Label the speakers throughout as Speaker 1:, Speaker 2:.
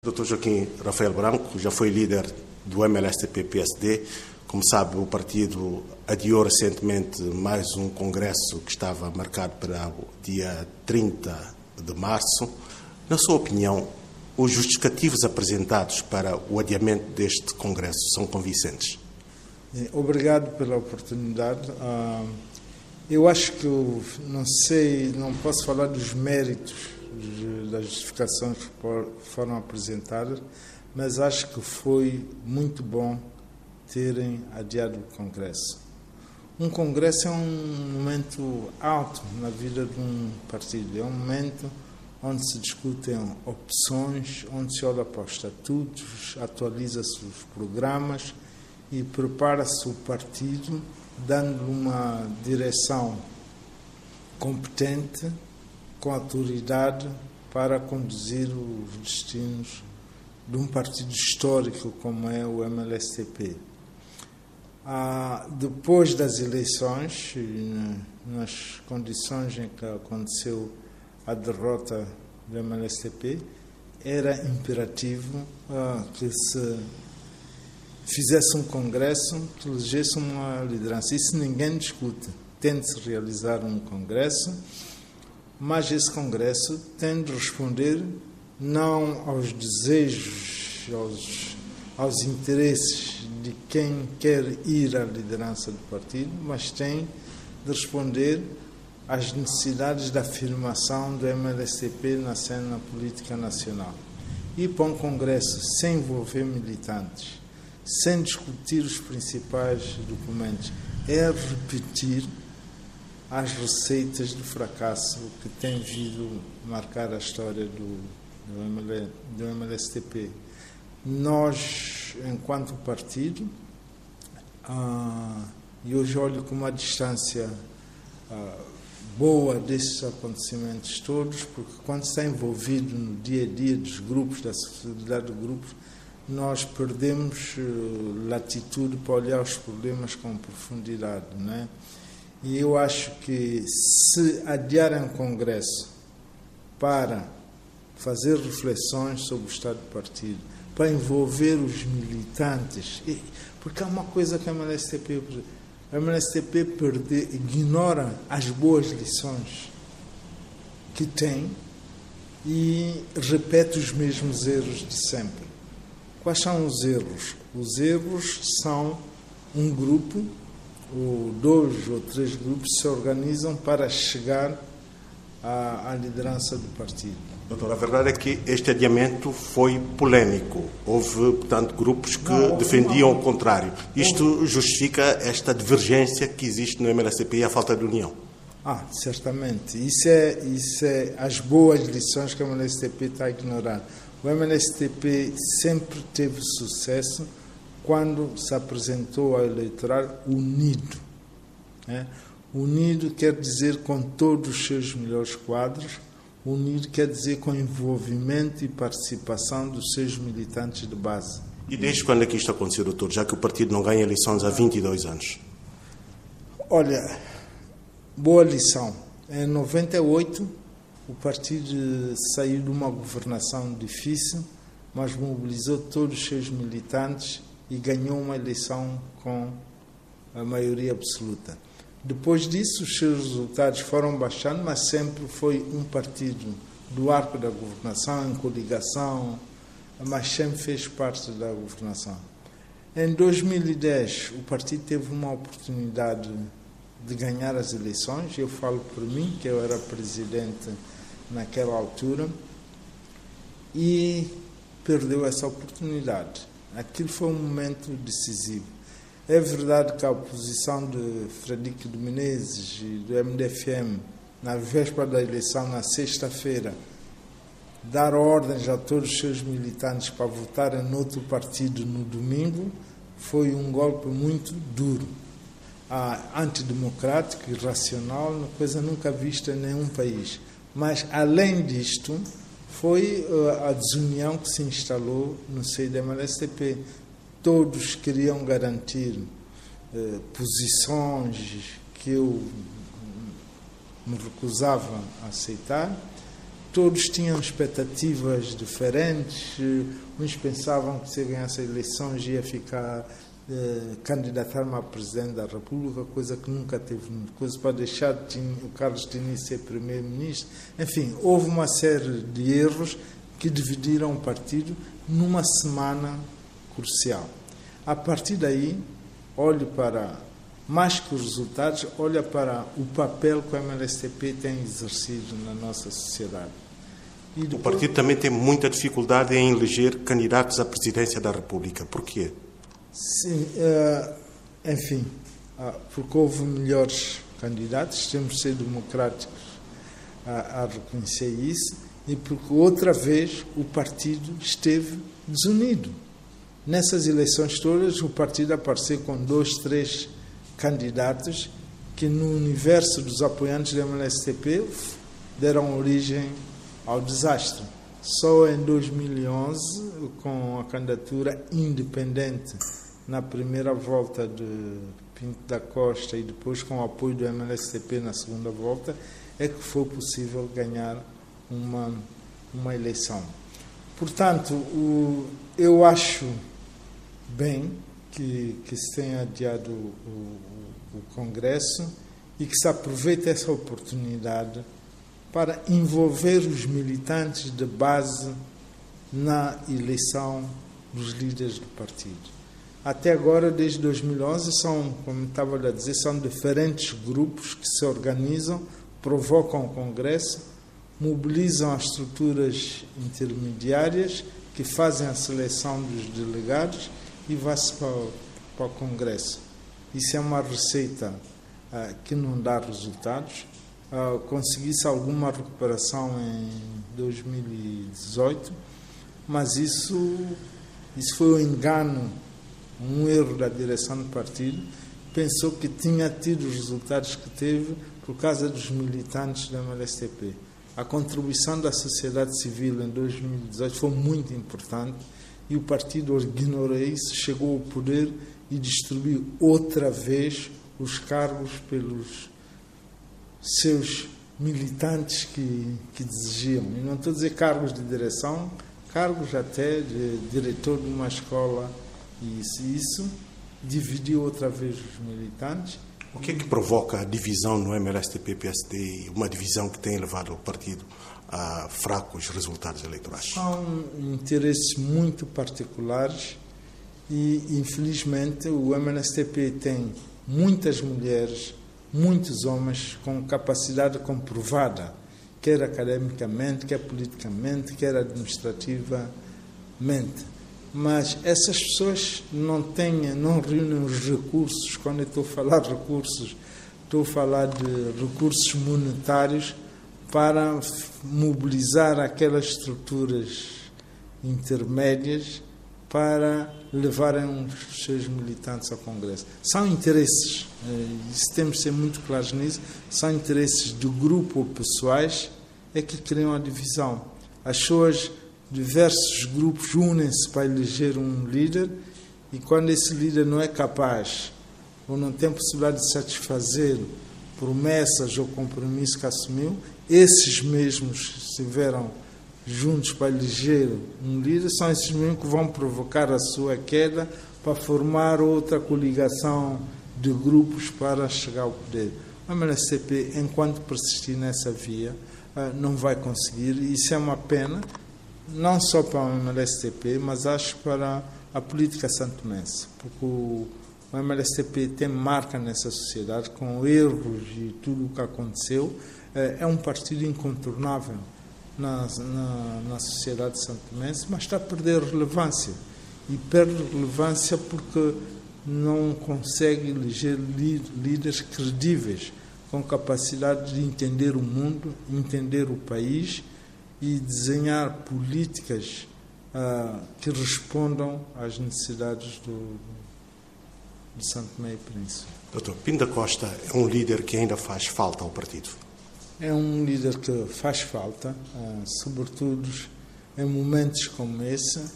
Speaker 1: Dr. Joaquim Rafael Branco já foi líder do MLSTP-PSD. Como sabe, o partido adiou recentemente mais um congresso que estava marcado para o dia 30 de março. Na sua opinião, os justificativos apresentados para o adiamento deste congresso são convincentes?
Speaker 2: Obrigado pela oportunidade. Ah, eu acho que não sei, não posso falar dos méritos das justificações que foram apresentadas, mas acho que foi muito bom terem adiado o Congresso. Um Congresso é um momento alto na vida de um partido, é um momento onde se discutem opções, onde se olha para os estatutos, atualiza-se os programas e prepara-se o partido, dando uma direção competente com autoridade para conduzir os destinos de um partido histórico como é o MLSTP. Ah, depois das eleições, nas condições em que aconteceu a derrota do MLSTP, era imperativo ah, que se fizesse um congresso, que elegesse uma liderança. Isso ninguém discute. Tem de se realizar um congresso mas esse Congresso tem de responder não aos desejos, aos, aos interesses de quem quer ir à liderança do partido, mas tem de responder às necessidades da afirmação do MLSTP na cena política nacional. Ir para um Congresso sem envolver militantes, sem discutir os principais documentos, é repetir às receitas do fracasso que tem vindo marcar a história do, do, ML, do MLSTP. Nós, enquanto partido, ah, e hoje olho com uma distância ah, boa desses acontecimentos todos, porque quando está envolvido no dia a dia dos grupos, da sociedade de grupos, nós perdemos uh, latitude para olhar os problemas com profundidade, não é? E eu acho que se adiarem o Congresso para fazer reflexões sobre o estado do partido, para envolver os militantes, porque há uma coisa que a MLSTP, a MLSTP perde, ignora as boas lições que tem e repete os mesmos erros de sempre. Quais são os erros? Os erros são um grupo ou dois ou três grupos se organizam para chegar à, à liderança do partido.
Speaker 1: Doutor, a verdade é que este adiamento foi polêmico. Houve, portanto, grupos que não, defendiam não. o contrário. Isto justifica esta divergência que existe no MLSTP e a falta de união?
Speaker 2: Ah, certamente. Isso é, isso é as boas lições que o MLSTP está a ignorar. O MLSTP sempre teve sucesso quando se apresentou ao eleitorado unido. Né? Unido quer dizer com todos os seus melhores quadros, unido quer dizer com envolvimento e participação dos seus militantes de base.
Speaker 1: E desde quando é que isto aconteceu, doutor, já que o partido não ganha eleições há 22 anos?
Speaker 2: Olha, boa lição. Em 98, o partido saiu de uma governação difícil, mas mobilizou todos os seus militantes e ganhou uma eleição com a maioria absoluta. Depois disso, os seus resultados foram baixando, mas sempre foi um partido do arco da governação, em coligação, mas sempre fez parte da governação. Em 2010, o partido teve uma oportunidade de ganhar as eleições. Eu falo por mim, que eu era presidente naquela altura, e perdeu essa oportunidade. Aquilo foi um momento decisivo. É verdade que a oposição de Frederico de Menezes e do MDFM, na véspera da eleição, na sexta-feira, dar ordens a todos os seus militantes para votarem no outro partido no domingo, foi um golpe muito duro. Antidemocrático, irracional, coisa nunca vista em nenhum país. Mas, além disto, foi uh, a desunião que se instalou no seio da MLSTP. Todos queriam garantir uh, posições que eu me recusava a aceitar todos tinham expectativas diferentes. Uns pensavam que se ganhasse eleições ia ficar eh, candidatar-me a presidente da República, coisa que nunca teve, coisa para deixar o Carlos Diniz ser primeiro-ministro. Enfim, houve uma série de erros que dividiram o partido numa semana crucial. A partir daí, olho para mais que os resultados, olha para o papel que o MLSTP tem exercido na nossa sociedade.
Speaker 1: Depois... O partido também tem muita dificuldade em eleger candidatos à presidência da República. Porquê?
Speaker 2: Sim, uh, enfim, uh, porque houve melhores candidatos, temos de ser democráticos a, a reconhecer isso, e porque outra vez o partido esteve desunido. Nessas eleições todas, o partido apareceu com dois, três candidatos que, no universo dos apoiantes do MLSTP, deram origem ao desastre. Só em 2011, com a candidatura independente na primeira volta de Pinto da Costa e depois com o apoio do MLSTP na segunda volta, é que foi possível ganhar uma, uma eleição. Portanto, o, eu acho bem que, que se tenha adiado o, o, o Congresso e que se aproveite essa oportunidade para envolver os militantes de base na eleição dos líderes do partido. Até agora, desde 2011, são, como estava a dizer, são diferentes grupos que se organizam, provocam o Congresso, mobilizam as estruturas intermediárias que fazem a seleção dos delegados e vai-se para, para, o Congresso. Isso é uma receita uh, que não dá resultados. Uh, Consegui-se alguma recuperação em 2018, mas isso, isso foi um engano um erro da direção do partido, pensou que tinha tido os resultados que teve por causa dos militantes do MLSTP. A contribuição da sociedade civil em 2018 foi muito importante e o partido ignorou isso, chegou ao poder e distribuiu outra vez os cargos pelos seus militantes que, que desejiam. E não estou a dizer cargos de direção, cargos até de diretor de uma escola isso, isso dividiu outra vez os militantes.
Speaker 1: O que é que provoca a divisão no MLSTP-PSD, uma divisão que tem levado o partido a fracos resultados eleitorais?
Speaker 2: São interesses muito particulares e, infelizmente, o MLSTP tem muitas mulheres, muitos homens com capacidade comprovada, quer academicamente, quer politicamente, quer administrativamente mas essas pessoas não têm, não reúnem os recursos. Quando eu estou a falar de recursos, estou a falar de recursos monetários para mobilizar aquelas estruturas intermédias para levarem os seus militantes ao Congresso. São interesses, eh, isso temos de ser muito claros nisso, são interesses do grupo ou pessoais é que criam a divisão. As pessoas diversos grupos unem-se para eleger um líder e quando esse líder não é capaz ou não tem possibilidade de satisfazer promessas ou compromissos que assumiu, esses mesmos estiveram juntos para eleger um líder, são esses mesmos que vão provocar a sua queda para formar outra coligação de grupos para chegar ao poder. A MLCP, enquanto persistir nessa via, ah, não vai conseguir, isso é uma pena, não só para o MLSTP, mas acho para a política santomense, porque o, o MLSTP tem marca nessa sociedade, com erros e tudo o que aconteceu, é, é um partido incontornável na, na, na sociedade santomense, mas está a perder relevância. E perde relevância porque não consegue eleger líderes credíveis, com capacidade de entender o mundo, entender o país e desenhar políticas uh, que respondam às necessidades do, de Santo Tomé e Príncipe.
Speaker 1: Doutor, Pinda Costa é um líder que ainda faz falta ao partido?
Speaker 2: É um líder que faz falta, uh, sobretudo em momentos como esse. Uh,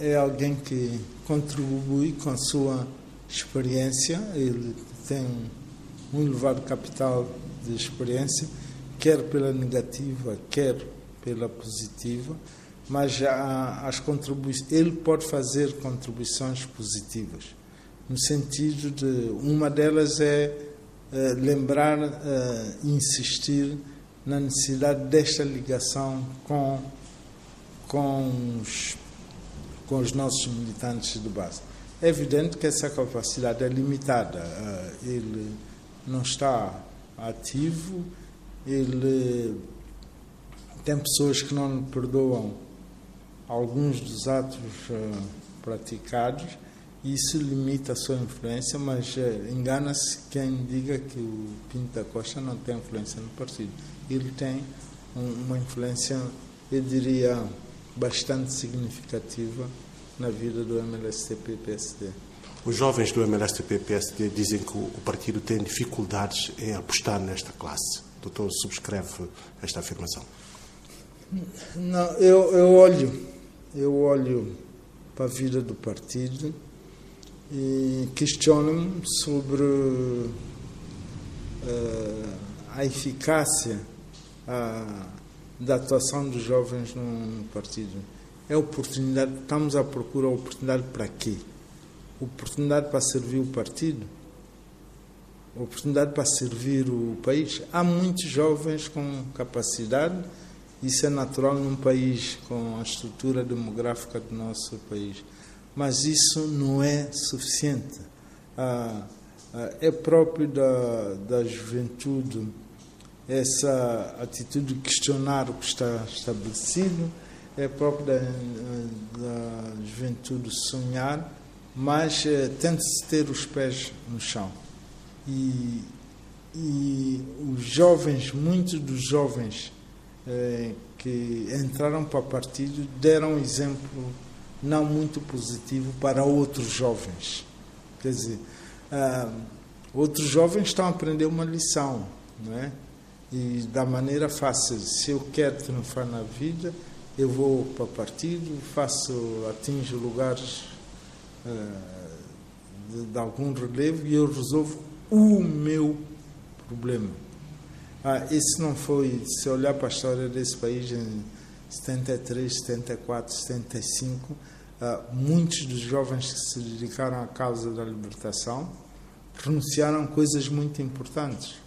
Speaker 2: é alguém que contribui com a sua experiência, ele tem um elevado capital de experiência, quer pela negativa, quer pela positiva, mas as contribuições, ele pode fazer contribuições positivas, no sentido de uma delas é, é lembrar é, insistir na necessidade desta ligação com com os, com os nossos militantes de base. É evidente que essa capacidade é limitada. Eh, ele não está ativo, ele tem pessoas que não perdoam alguns dos atos eh, praticados e isso limita a sua influência, mas eh, engana-se quem diga que o Pinto da Costa não tem influência no partido. Ele tem uma influência, eu diria, bastante significativa na vida do MLSTP-PSD.
Speaker 1: Os jovens do MLSTP-PSD dizem que o partido tem dificuldades em apostar nesta classe. O doutor subscreve esta afirmação?
Speaker 2: Não, eu, eu olho, eu olho para a vida do partido e questiono-me sobre uh, a eficácia, a, da atuação dos jovens no partido. É oportunidade, estamos à procura de oportunidade para quê? Oportunidade para servir o partido? Oportunidade para servir o país? Há muitos jovens com capacidade, isso é natural num país com a estrutura demográfica do nosso país, mas isso não é suficiente. Ah, ah, é próprio da, da juventude essa atitude de questionar o que está estabelecido, é próprio da, da juventude sonhar, mas é, tenta-se ter os pés no chão. E, e os jovens, muitos dos jovens é, que entraram para o partido deram um exemplo não muito positivo para outros jovens. Quer dizer, ah, outros jovens estão a aprender uma lição, não é? e da maneira fácil. Se eu quero triunfar na vida, eu vou para o partido, faço, atinjo lugares uh, de, de, algum relevo e eu resolvo o meu problema. Ah, isso não foi, se olhar para a história desse país em 73, 74, 75, uh, muitos dos jovens que se dedicaram à causa da libertação renunciaram coisas muito importantes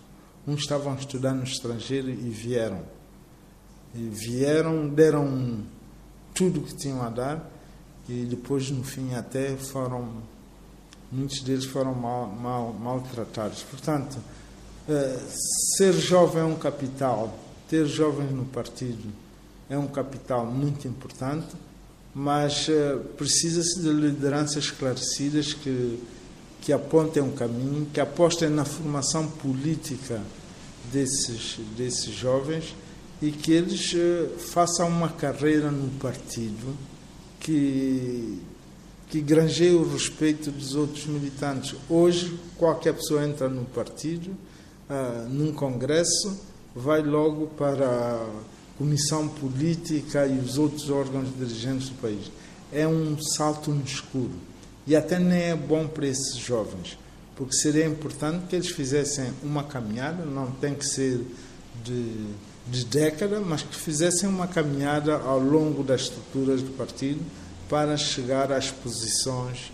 Speaker 2: Uns estavam a estudar no estrangeiro e vieram. E vieram, deram tudo que tinham a dar e depois, no fim, até foram. Muitos deles foram mal, mal, maltratados. Portanto, ser jovem é um capital, ter jovens no partido é um capital muito importante, mas eh, precisa-se de lideranças esclarecidas que que apontem um caminho, que apostem na formação política desses, desses jovens e que eles uh, façam uma carreira no partido que, que granjeie o respeito dos outros militantes. Hoje, qualquer pessoa entra no partido, uh, num congresso, vai logo para a comissão política e os outros órgãos dirigentes do país. É um salto no escuro. E até nem é bom para esses jovens, porque seria importante que eles fizessem uma caminhada, não tem que ser de, de década, mas que fizessem uma caminhada ao longo das estruturas do partido para chegar às posições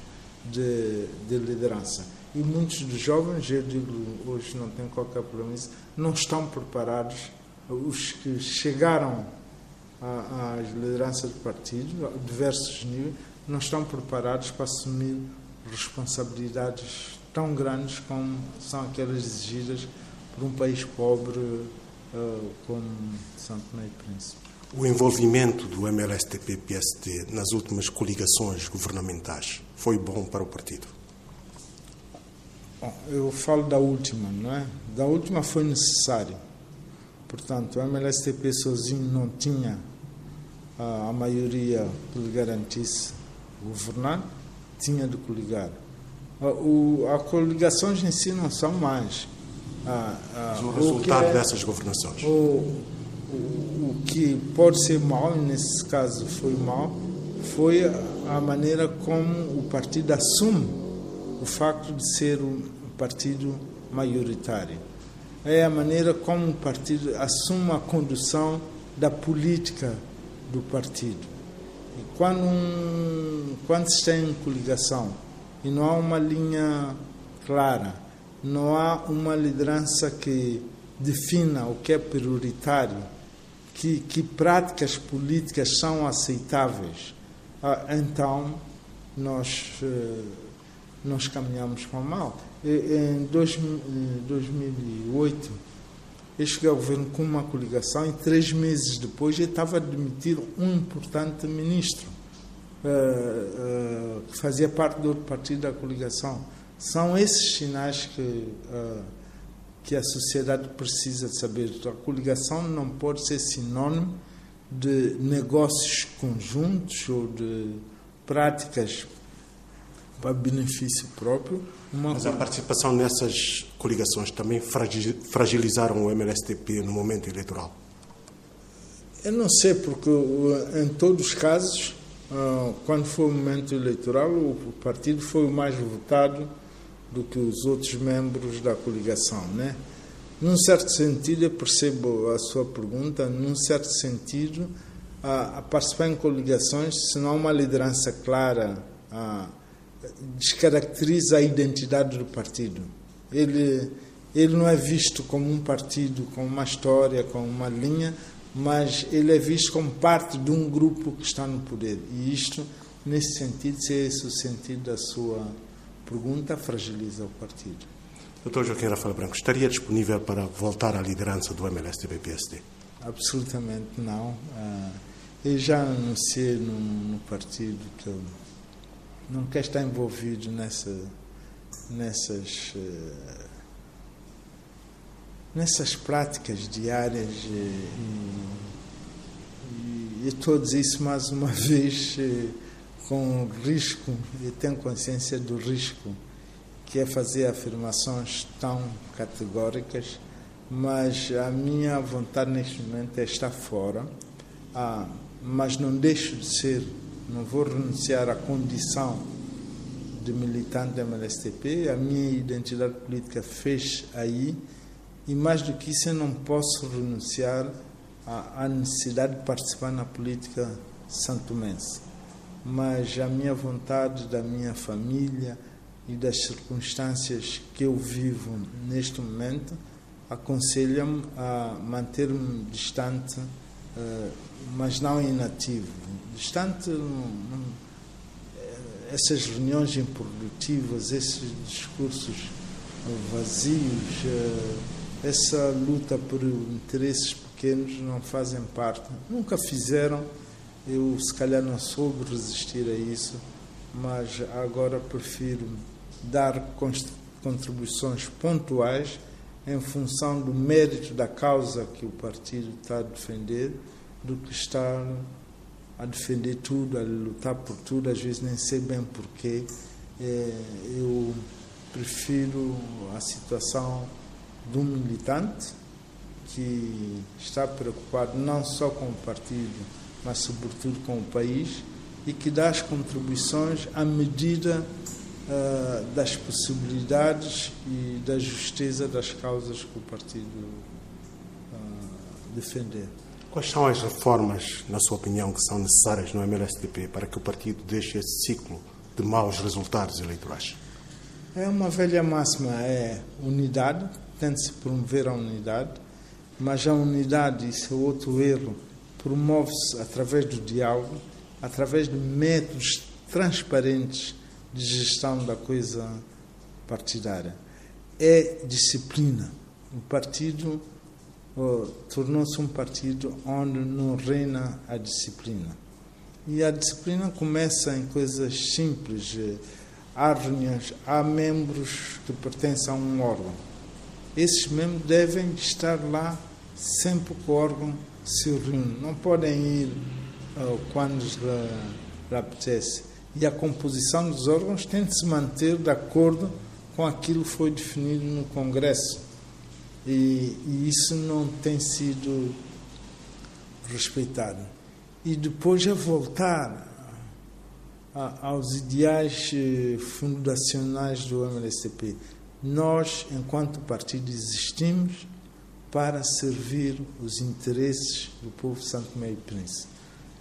Speaker 2: de, de liderança. E muitos dos jovens, eu digo hoje, não tenho qualquer problema nisso, não estão preparados. Os que chegaram às lideranças do partido, a diversos níveis, não estão preparados para assumir responsabilidades tão grandes como são aquelas exigidas por um país pobre uh, como Santo Tomé e Príncipe.
Speaker 1: O envolvimento do MLSTP-PSD nas últimas coligações governamentais foi bom para o partido?
Speaker 2: Bom, eu falo da última, não é? Da última foi necessário. Portanto, o MLSTP sozinho não tinha a, a maioria que lhe garantisse governar, tinha de coligar. O, a coligações em si não são mais.
Speaker 1: A, a, o resultado é, dessas governações.
Speaker 2: O, o, o, que pode ser mal, e nesse caso foi mal, foi a maneira como o partido assume o facto de ser um partido maioritário. É a maneira como o partido assume a condução da política do partido. E quando, um, quando se tem em coligação e não há uma linha clara, não há uma liderança que defina o que é prioritário, que, que práticas políticas são aceitáveis, ah, então nós, eh, nós caminhamos para o mal. Em 2008, eu cheguei ao governo com uma coligação e três meses depois eu estava demitir um importante ministro uh, uh, que fazia parte do outro partido da coligação. São esses sinais que, uh, que a sociedade precisa saber. A coligação não pode ser sinônimo de negócios conjuntos ou de práticas para benefício próprio.
Speaker 1: Mas a participação nessas coligações também fragilizaram o MLSTP no momento eleitoral?
Speaker 2: Eu não sei, porque em todos os casos, ah, quando foi o momento eleitoral, o partido foi o mais votado do que os outros membros da coligação, né? Num certo sentido, eu percebo a sua pergunta, num certo sentido, a, a participar em coligações, se não há uma liderança clara, a, descaracteriza a identidade do partido. Ele, ele não é visto como um partido com uma história, com uma linha, mas ele é visto como parte de um grupo que está no poder. E isto, nesse sentido, se é esse o sentido da sua pergunta, fragiliza o partido.
Speaker 1: Doutor Joaquim Rafael Branco, estaria disponível para voltar à liderança do MLSTB-PSD?
Speaker 2: Absolutamente não. Ah, eu já anunciei no, no partido que eu não quero estar envolvido nessa, nessas, eh, nessas práticas diárias. E, e, e todos isso mais uma vez eh, com risco, e tenho consciência do risco que é fazer afirmações tão categóricas, mas a minha vontade neste momento é estar fora, ah, mas não deixo de ser, não vou renunciar à condição de militante da MLSTP, a minha identidade política fez aí, e mais do que isso, eu não posso renunciar à, à necessidade de participar na política santomense. Mas a minha vontade da minha família, e das circunstâncias que eu vivo neste momento aconselham-me a manter-me distante, mas não inativo. Distante, eh, essas reuniões improdutivas, esses discursos vazios, eh, essa luta por interesses pequenos não fazem parte, nunca fizeram. Eu, se calhar, não soube resistir a isso, mas agora prefiro dar contribuições pontuais em função do mérito da causa que o partido está a defender, do que estar a defender tudo, a lutar por tudo, às vezes nem sei bem porquê. É, eu prefiro a situação de um militante que está preocupado não só com o partido, mas sobretudo com o país e que dá as contribuições à medida uh, das possibilidades e da justeza das causas que o partido uh, defender.
Speaker 1: Quais são as reformas, na sua opinião, que são necessárias no MLSTP para que o partido deixe esse ciclo de maus resultados eleitorais?
Speaker 2: É uma velha máxima, é unidade, tente-se promover a unidade, mas a unidade, isso é outro erro, promove-se através do diálogo, através de métodos transparentes de gestão da coisa partidária. É disciplina. O partido oh, tornou-se um partido onde não reina a disciplina. E a disciplina começa em coisas simples. Há reuniões, há membros que pertencem a um órgão. Esses membros devem estar lá sempre que o órgão se reúne. Não podem ir oh, quando lhes apetece e a composição dos órgãos tem de se manter de acordo com aquilo que foi definido no Congresso. E, e isso não tem sido respeitado. E depois é voltar a, aos ideais eh, fundacionais do MLSTP. Nós, enquanto partido, existimos para servir os interesses do povo Santo e Príncipe,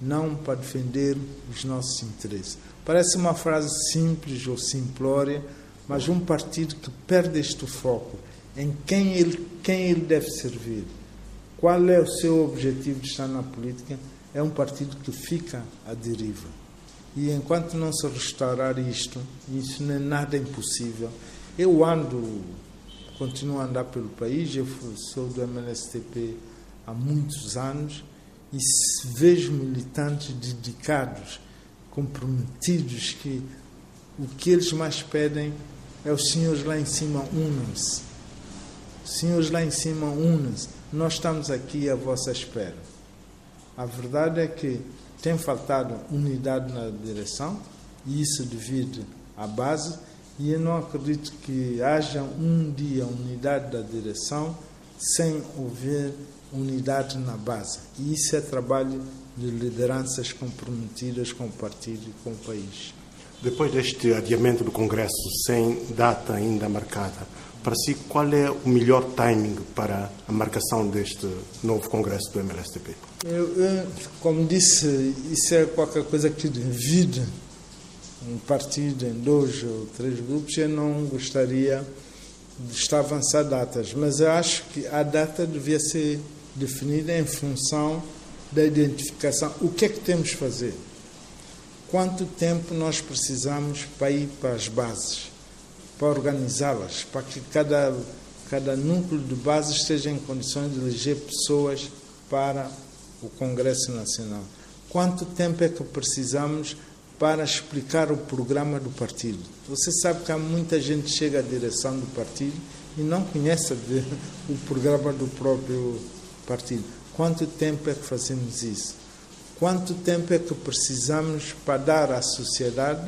Speaker 2: não para defender os nossos interesses. Parece uma frase simples ou simplória, mas um partido que perde este foco em quem ele, quem ele deve servir, qual é o seu objetivo de estar na política, é um partido que fica à deriva. E enquanto não se restaurar isto, isso não é nada impossível. Eu ando continuo a andar pelo país, eu sou do MLSTP há muitos anos e vejo militantes dedicados, comprometidos, que o que eles mais pedem é os senhores lá em cima unam-se. Senhores lá em cima unam-se. Nós estamos aqui à vossa espera. A verdade é que tem faltado unidade na direção e isso devido à base e eu não acredito que haja um dia unidade da direção sem haver unidade na base. E isso é trabalho de lideranças comprometidas com o partido e com o país.
Speaker 1: Depois deste adiamento do Congresso sem data ainda marcada, para si, qual é o melhor timing para a marcação deste novo Congresso do MLSTP?
Speaker 2: Eu, eu, como disse, isso é qualquer coisa que divide um partido em dois ou três grupos, eu não gostaria de estar a avançar datas, mas eu acho que a data devia ser definida em função da identificação. O que é que temos de fazer? Quanto tempo nós precisamos para ir para as bases, para organizá-las, para que cada, cada núcleo de bases esteja em condições de eleger pessoas para o Congresso Nacional? Quanto tempo é que precisamos para explicar o programa do partido. Você sabe que há muita gente que chega à direção do partido e não conhece o programa do próprio partido. Quanto tempo é que fazemos isso? Quanto tempo é que precisamos para dar à sociedade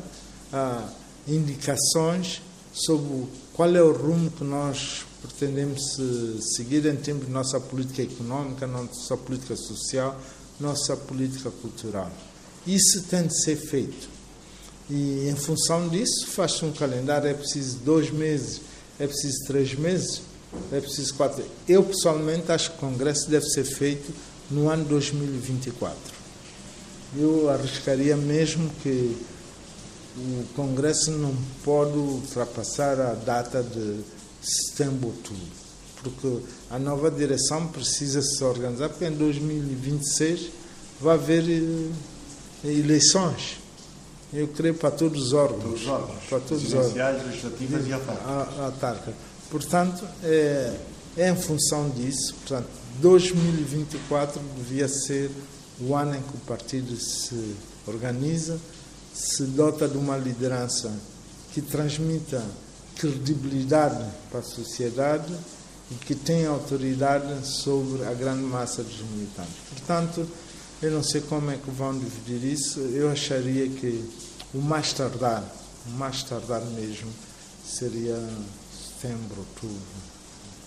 Speaker 2: ah, indicações sobre qual é o rumo que nós pretendemos seguir em termos de nossa política econômica, nossa política social, nossa política cultural? Isso tem de ser feito. E em função disso, faz-se um calendário. É preciso dois meses, é preciso três meses, é preciso quatro. Eu, pessoalmente, acho que o Congresso deve ser feito no ano 2024. Eu arriscaria mesmo que o Congresso não pode ultrapassar a data de setembro, outubro, porque a nova direção precisa se organizar, porque em 2026 vai haver eh, eleições. Eu creio para todos os órgãos. Todos
Speaker 1: os órgãos.
Speaker 2: Para todos os órgãos.
Speaker 1: legislativas e
Speaker 2: autárquicas. Portanto, é, é em função disso. Portanto, 2024 devia ser o ano em que o partido se organiza, se dota de uma liderança que transmita credibilidade para a sociedade e que tenha autoridade sobre a grande massa dos militantes. Portanto, eu não sei como é que vão dividir isso. Eu acharia que o mais tardar, o mais tardar mesmo, seria setembro, outubro,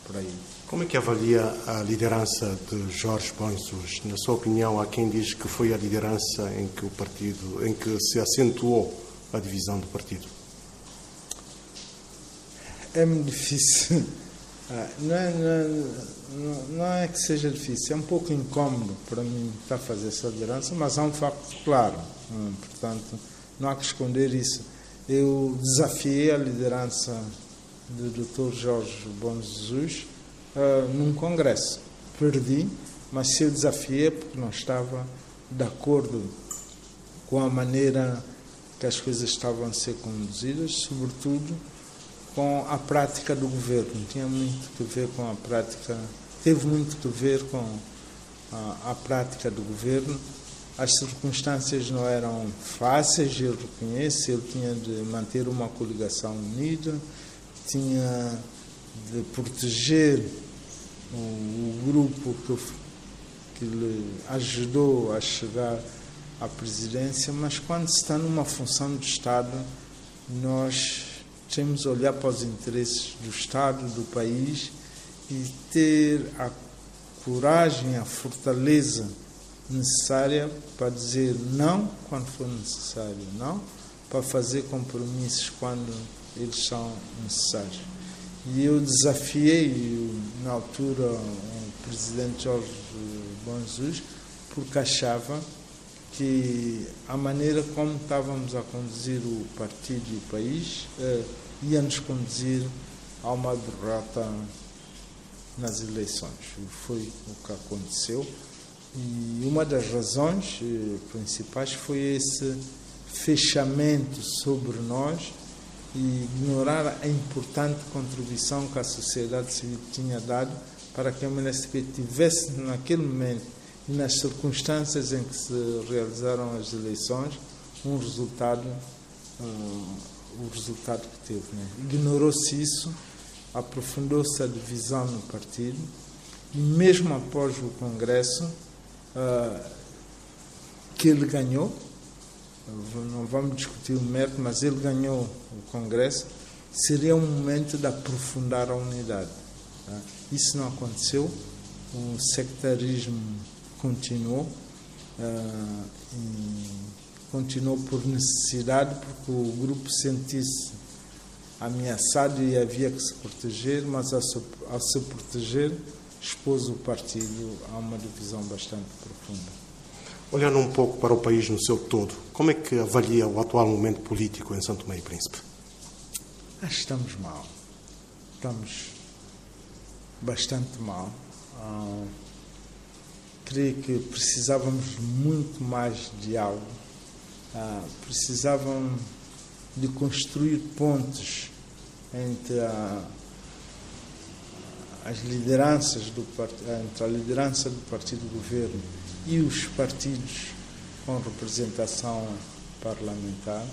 Speaker 2: por aí.
Speaker 1: Como é que avalia a liderança de Jorge Bonsus? Na sua opinião, há quem diz que foi a liderança em que o partido, em que se acentuou a divisão do partido.
Speaker 2: É muito difícil ah, não, é, não, não, é que seja difícil, é um pouco incómodo para mim estar a fazer essa liderança, mas há um facto claro, hum, portanto, não há que esconder isso. Eu desafiei a liderança do Dr. Jorge Bom Jesus uh, num congresso. Perdi, mas se eu desafiei porque não estava de acordo com a maneira que as coisas estavam a ser conduzidas, sobretudo com a prática do governo. Tinha muito que ver com a prática, teve muito que ver com a, a prática do governo. As circunstâncias não eram fáceis, eu reconheço. Ele tinha de manter uma coligação unida, tinha de proteger o, o grupo que, que lhe ajudou a chegar à presidência, mas quando se está numa função de Estado, nós temos de olhar para os interesses do Estado, do país e ter a coragem, a fortaleza necessária para dizer não quando for necessário, não para fazer compromissos quando eles são necessários. E eu desafiei, na altura, um presidente Jorge Bom Jesus, porque achava que a maneira como estávamos a conduzir o partido e o país eh, ia nos conduzir a uma derrota nas eleições. E foi o que aconteceu. E uma das razões eh, principais foi esse fechamento sobre nós e ignorar a importante contribuição que a sociedade civil tinha dado para que a MNSP tivesse, naquele momento e nas circunstâncias em que se realizaram as eleições, um resultado, uh, o resultado que teve. Né? Ignorou-se isso, aprofundou-se a divisão no partido e mesmo após o Congresso uh, que ele ganhou, não vamos discutir o mérito, mas ele ganhou o Congresso, seria um momento de aprofundar a unidade. Tá? Isso não aconteceu, o sectarismo continuou, uh, continuou por necessidade, porque o grupo sentisse ameaçado e havia que se proteger, mas ao se, ao se proteger expôs o partido a uma divisão bastante profunda.
Speaker 1: Olhando um pouco para o país no seu todo, como é que avalia o atual momento político em Santo Tomé e Príncipe?
Speaker 2: Acho que estamos mal. Estamos bastante mal. Ah, creio que precisávamos muito mais de algo. Ah, precisavam de construir pontes entre a, as lideranças do entre a liderança do partido do governo e os partidos com representação parlamentar,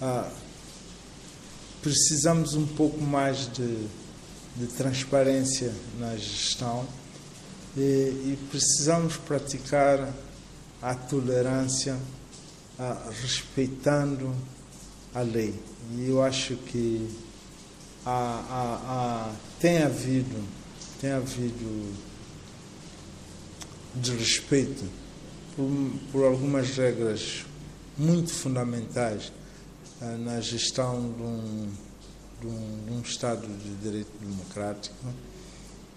Speaker 2: ah, precisamos um pouco mais de, de transparência na gestão e, e, precisamos praticar a tolerância ah, respeitando a lei. E eu acho que tem havido tem havido desrespeito por, por algumas regras muito fundamentais uh, na gestão de um, de, um, de um, Estado de direito democrático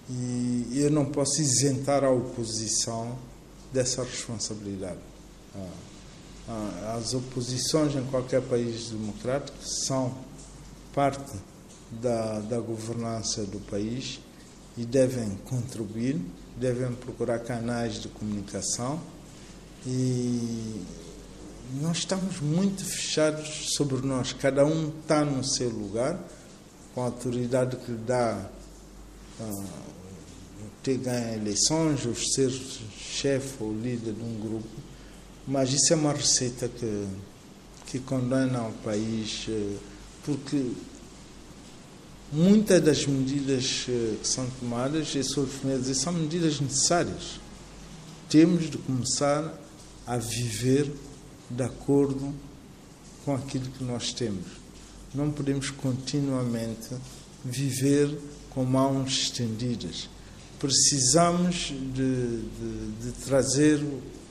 Speaker 2: e eu não posso isentar a oposição dessa responsabilidade. Uh, uh, as oposições em qualquer país democrático são parte da, da governança do país e devem contribuir devem procurar canais de comunicação e nós estamos muito fechados sobre nós. Cada um está no seu lugar, com a autoridade que dá uh, ter ganho eleições, ou ser chefe ou líder de um grupo. Mas isso é uma receita que, que condena o país, eh, porque Muitas das medidas eh, que são tomadas, e sou dizer, são medidas necessárias. Temos de começar a viver de acordo com aquilo que nós temos. Não podemos continuamente viver com mãos estendidas. Precisamos de, de, de trazer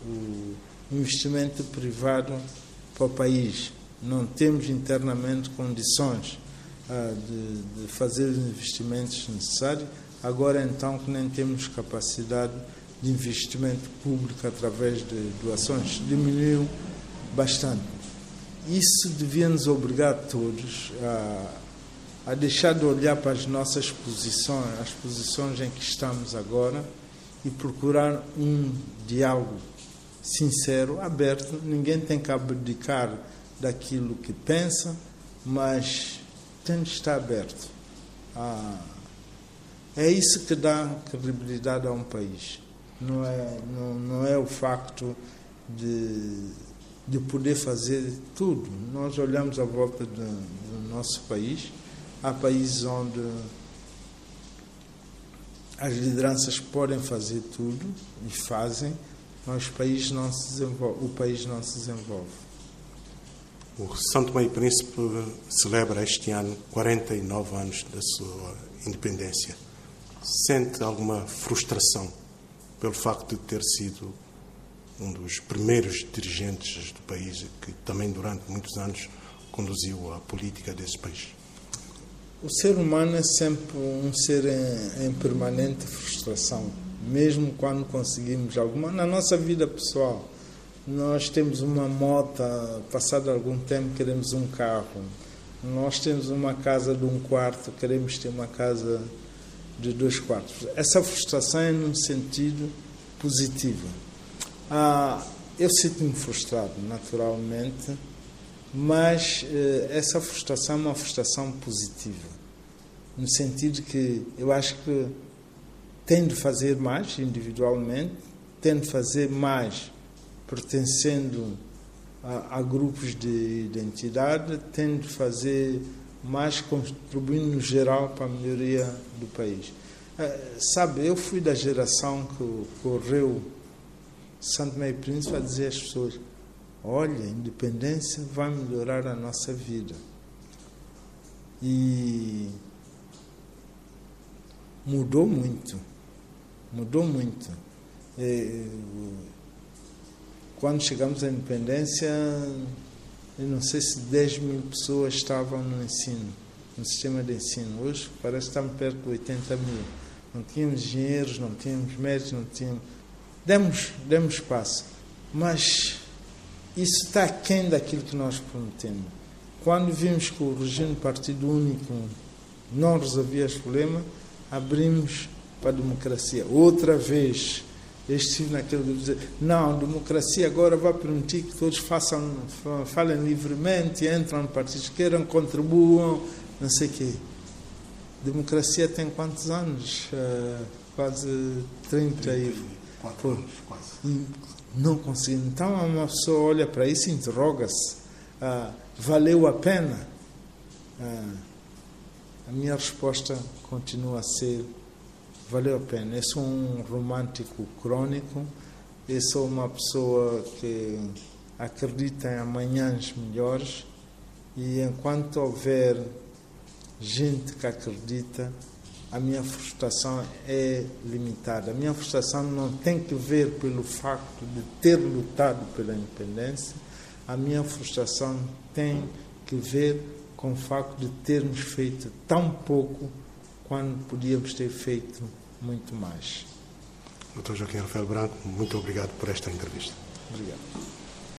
Speaker 2: o investimento privado para o país. Não temos internamente condições de, de fazer os investimentos necessários, agora então que nem temos capacidade de investimento público através de doações, diminuiu bastante. Isso devia nos obrigar todos a, a deixar de olhar para as nossas posições, as posições em que estamos agora, e procurar um diálogo sincero, aberto. Ninguém tem que abdicar daquilo que pensa, mas tem de estar aberto. Ah, é isso que dá credibilidade a um país. Não é, não, não é o facto de, de poder fazer tudo. Nós olhamos à volta do, do nosso país, há países onde as lideranças podem fazer tudo e fazem, mas o país não se desenvolve. O país não se desenvolve.
Speaker 1: O Santo e Príncipe celebra este ano 49 anos da sua independência. Sente alguma frustração pelo facto de ter sido um dos primeiros dirigentes do país que também durante muitos anos conduziu a política desse país?
Speaker 2: O ser humano é sempre um ser em, em permanente frustração mesmo quando conseguimos alguma. Na nossa vida pessoal, nós temos uma moto, passado algum tempo queremos um carro. Nós temos uma casa de um quarto, queremos ter uma casa de dois quartos. Essa frustração é num sentido positivo. Ah, eu sinto-me frustrado, naturalmente, mas eh, essa frustração é uma frustração positiva, no sentido que eu acho que tem de fazer mais individualmente, tem de fazer mais pertencendo a, a grupos de identidade, tem de fazer mais contribuindo no geral para a melhoria do país. Eh, sabe, eu fui da geração que correu Santo Meio Príncipe a dizer às pessoas: olha, a independência vai melhorar a nossa vida. E mudou muito, mudou muito. Quando chegamos à independência, eu não sei se 10 mil pessoas estavam no ensino, no sistema de ensino. Hoje parece que estamos perto de 80 mil. Não tínhamos engenheiros, não tínhamos médicos, não tínhamos. Demos, demos espaço. Mas isso está aquém daquilo que nós prometemos. Quando vimos que o regime do Partido Único não resolvia os problemas, abrimos para a democracia. Outra vez, eu estive naquele de dizer, não, democracia agora vai permitir que todos façam, falem livremente, entram no partido, queiram, contribuam, não sei o quê. Democracia tem quantos anos? Uh, quase 30
Speaker 1: 30 e... Anos, quase
Speaker 2: não conseguimos. Então uma pessoa olha para isso e interroga-se: ah, valeu a pena? Ah, a minha resposta continua a ser: valeu a pena. Eu sou um romântico crônico, eu sou uma pessoa que acredita em amanhãs melhores e enquanto houver gente que acredita, a minha frustração é limitada. A minha frustração não tem que ver pelo facto de ter lutado pela independência, a minha frustração tem que ver com o facto de termos feito tão pouco quando podíamos ter feito muito mais.
Speaker 1: Dr. Joaquim Rafael Branco, muito obrigado por esta entrevista.
Speaker 2: Obrigado.